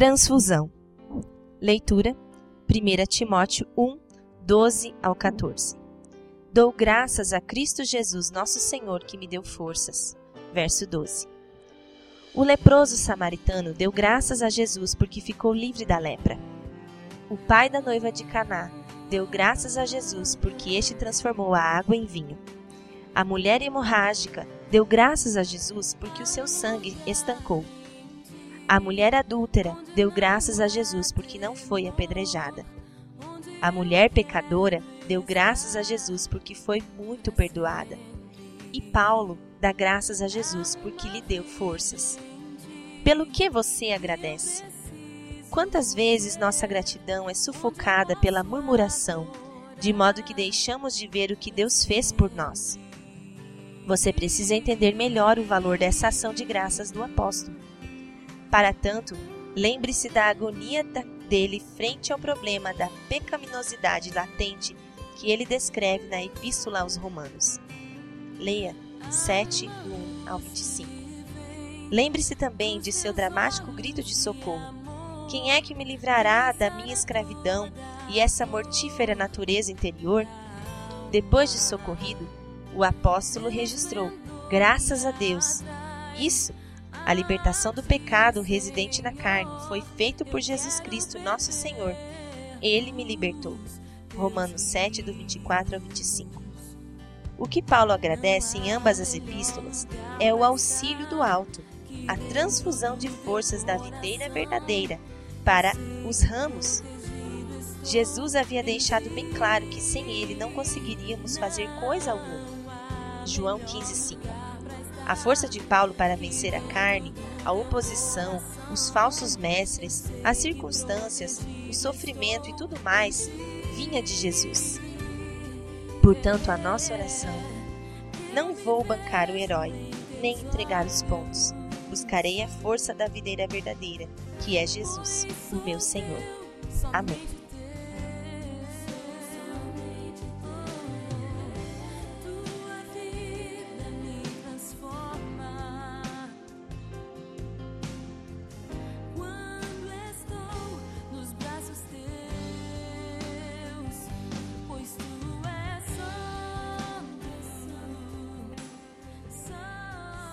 Transfusão. Leitura: 1 Timóteo 1, 12 ao 14. Dou graças a Cristo Jesus, nosso Senhor, que me deu forças. Verso 12. O leproso samaritano deu graças a Jesus porque ficou livre da lepra. O pai da noiva de Caná deu graças a Jesus porque este transformou a água em vinho. A mulher hemorrágica deu graças a Jesus porque o seu sangue estancou. A mulher adúltera deu graças a Jesus porque não foi apedrejada. A mulher pecadora deu graças a Jesus porque foi muito perdoada. E Paulo dá graças a Jesus porque lhe deu forças. Pelo que você agradece? Quantas vezes nossa gratidão é sufocada pela murmuração, de modo que deixamos de ver o que Deus fez por nós? Você precisa entender melhor o valor dessa ação de graças do apóstolo. Para tanto, lembre-se da agonia dele frente ao problema da pecaminosidade latente que ele descreve na Epístola aos Romanos. Leia 7, 1 ao 25. Lembre-se também de seu dramático grito de socorro. Quem é que me livrará da minha escravidão e essa mortífera natureza interior? Depois de socorrido, o apóstolo registrou: Graças a Deus! Isso a libertação do pecado residente na carne foi feito por Jesus Cristo, nosso Senhor. Ele me libertou. Romanos 7, do 24 ao 25. O que Paulo agradece em ambas as epístolas é o auxílio do alto, a transfusão de forças da videira verdadeira para os ramos. Jesus havia deixado bem claro que sem ele não conseguiríamos fazer coisa alguma. João 15, 5. A força de Paulo para vencer a carne, a oposição, os falsos mestres, as circunstâncias, o sofrimento e tudo mais vinha de Jesus. Portanto, a nossa oração: não vou bancar o herói, nem entregar os pontos. Buscarei a força da videira verdadeira, que é Jesus, o meu Senhor. Amém.